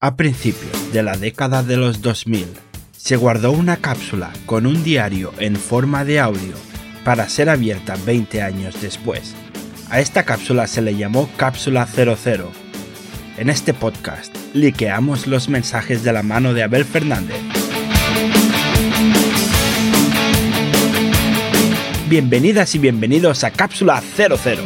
A principios de la década de los 2000, se guardó una cápsula con un diario en forma de audio para ser abierta 20 años después. A esta cápsula se le llamó Cápsula 00. En este podcast, liqueamos los mensajes de la mano de Abel Fernández. Bienvenidas y bienvenidos a Cápsula 00.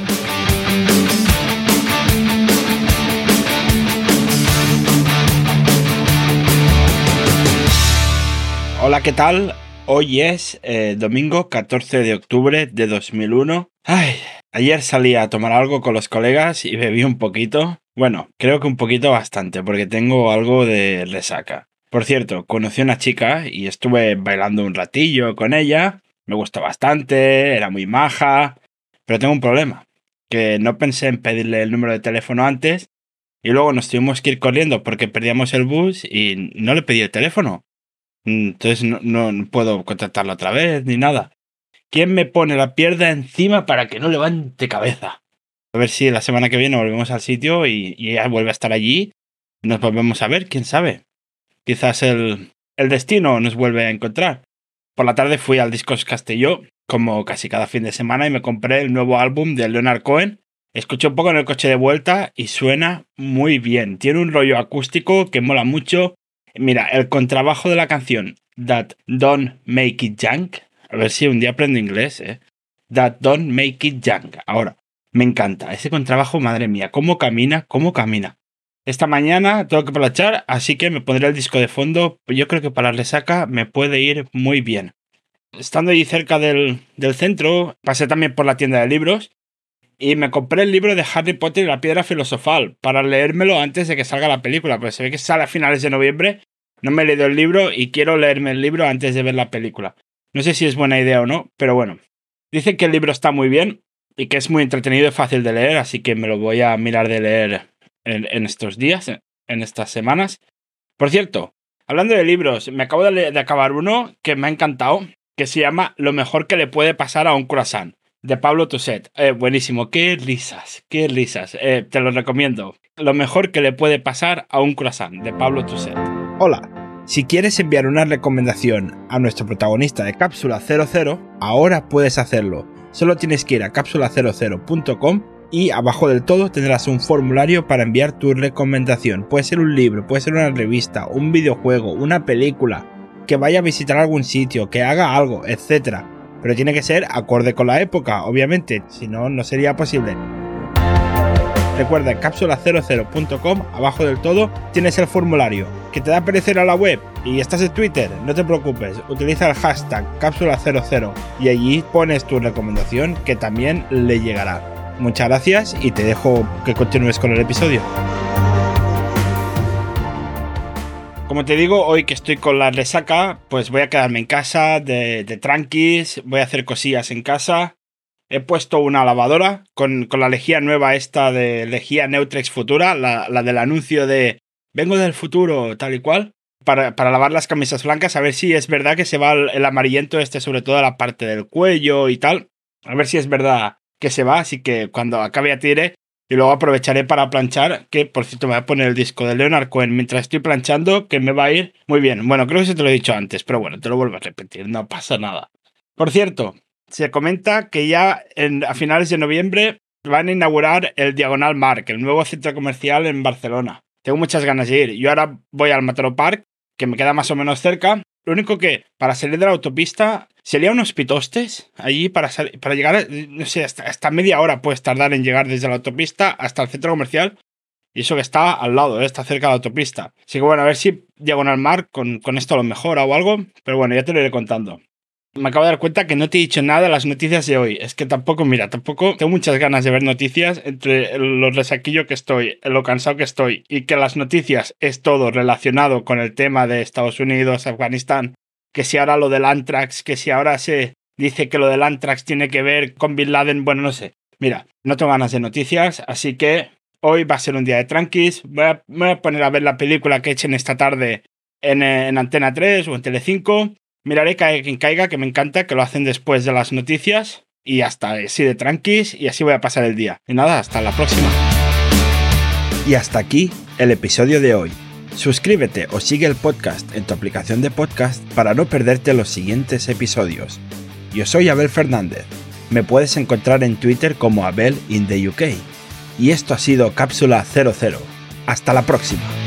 Hola, ¿qué tal? Hoy es eh, domingo 14 de octubre de 2001. Ay, ayer salí a tomar algo con los colegas y bebí un poquito. Bueno, creo que un poquito bastante, porque tengo algo de resaca. Por cierto, conocí a una chica y estuve bailando un ratillo con ella. Me gustó bastante, era muy maja. Pero tengo un problema, que no pensé en pedirle el número de teléfono antes y luego nos tuvimos que ir corriendo porque perdíamos el bus y no le pedí el teléfono. Entonces no, no puedo contactarlo otra vez ni nada. ¿Quién me pone la pierna encima para que no levante cabeza? A ver si la semana que viene volvemos al sitio y, ella vuelve a estar allí. Nos volvemos a ver, quién sabe. Quizás el, el destino nos vuelve a encontrar. Por la tarde fui al Discos Castelló, como casi cada fin de semana, y me compré el nuevo álbum de Leonard Cohen. Escuché un poco en el coche de vuelta y suena muy bien. Tiene un rollo acústico que mola mucho Mira, el contrabajo de la canción That Don't Make It Junk. A ver si un día aprendo inglés, ¿eh? That Don't Make It Junk. Ahora, me encanta. Ese contrabajo, madre mía, cómo camina, cómo camina. Esta mañana tengo que planchar, así que me pondré el disco de fondo. Yo creo que para la resaca me puede ir muy bien. Estando allí cerca del, del centro, pasé también por la tienda de libros y me compré el libro de Harry Potter y la piedra filosofal para leérmelo antes de que salga la película, porque se ve que sale a finales de noviembre. No me he leído el libro y quiero leerme el libro antes de ver la película. No sé si es buena idea o no, pero bueno. Dicen que el libro está muy bien y que es muy entretenido y fácil de leer, así que me lo voy a mirar de leer en, estos días, en estas semanas. Por cierto, hablando de libros, me acabo de, de acabar uno que me ha encantado, que se llama Lo mejor que le puede pasar a un croissant de Pablo Tusset. Eh, buenísimo, qué risas, qué risas. Eh, te lo recomiendo. Lo mejor que le puede pasar a un croissant de Pablo Tusset. Hola. Si quieres enviar una recomendación a nuestro protagonista de Cápsula 00, ahora puedes hacerlo. Solo tienes que ir a cápsula00.com y abajo del todo tendrás un formulario para enviar tu recomendación. Puede ser un libro, puede ser una revista, un videojuego, una película, que vaya a visitar algún sitio, que haga algo, etc pero tiene que ser acorde con la época, obviamente, si no, no sería posible. Recuerda, en cápsula00.com, abajo del todo, tienes el formulario. ¿Que te da perecer a la web y estás en Twitter? No te preocupes, utiliza el hashtag cápsula00 y allí pones tu recomendación que también le llegará. Muchas gracias y te dejo que continúes con el episodio. Como te digo, hoy que estoy con la resaca, pues voy a quedarme en casa de, tranquis, voy a hacer cosillas en casa. He puesto una lavadora con, la lejía nueva esta de lejía Neutrex Futura, la, del anuncio de vengo del futuro, tal y cual, para, lavar las camisas blancas, a ver si es verdad que se va el, el amarillento este, sobre todo la parte del cuello y tal. A ver si es verdad que se va, así que cuando acabe a tire y luego aprovecharé para planchar, que por cierto me voy a poner el disco de Leonard Cohen mientras estoy planchando, que me va a ir muy bien. Bueno, creo que se te lo he dicho antes, pero bueno, te lo vuelvo a repetir, no pasa nada. Por cierto, se comenta que ya a finales de noviembre van a inaugurar el Diagonal Mark, el nuevo centro comercial en Barcelona. Tengo muchas ganas de ir. Yo ahora voy al Matero Park, que me queda más o menos cerca. Lo único que para salir de la autopista Sería unos pitostes allí para, para llegar, no sé, hasta, media hora puedes tardar en llegar desde la autopista hasta el centro comercial. Y eso que está al lado, ¿eh? está cerca de la autopista. Así que bueno, a ver si llego al mar con, con esto lo mejora o algo. Pero bueno, ya te lo iré contando. Me acabo de dar cuenta que no te he dicho nada de las noticias de hoy. Es que tampoco, mira, tampoco tengo muchas ganas de ver noticias entre los resaquillo que estoy, lo cansado que estoy y que las noticias es todo relacionado con el tema de Estados Unidos, Afganistán que si ahora lo del Antrax, que si ahora se dice que lo del Antrax tiene que ver con Bin Laden, bueno, no sé. Mira, no tengo ganas de noticias, así que hoy va a ser un día de tranquis. Voy a, voy a poner a ver la película que echen esta tarde en, en Antena 3 o en Telecinco. Miraré que quien caiga, que me encanta, que lo hacen después de las noticias. Y hasta así de tranquis, y así voy a pasar el día. Y nada, hasta la próxima. Y hasta aquí el episodio de hoy. Suscríbete o sigue el podcast en tu aplicación de podcast para no perderte los siguientes episodios. Yo soy Abel Fernández. Me puedes encontrar en Twitter como Abel in the UK. Y esto ha sido Cápsula 00. Hasta la próxima.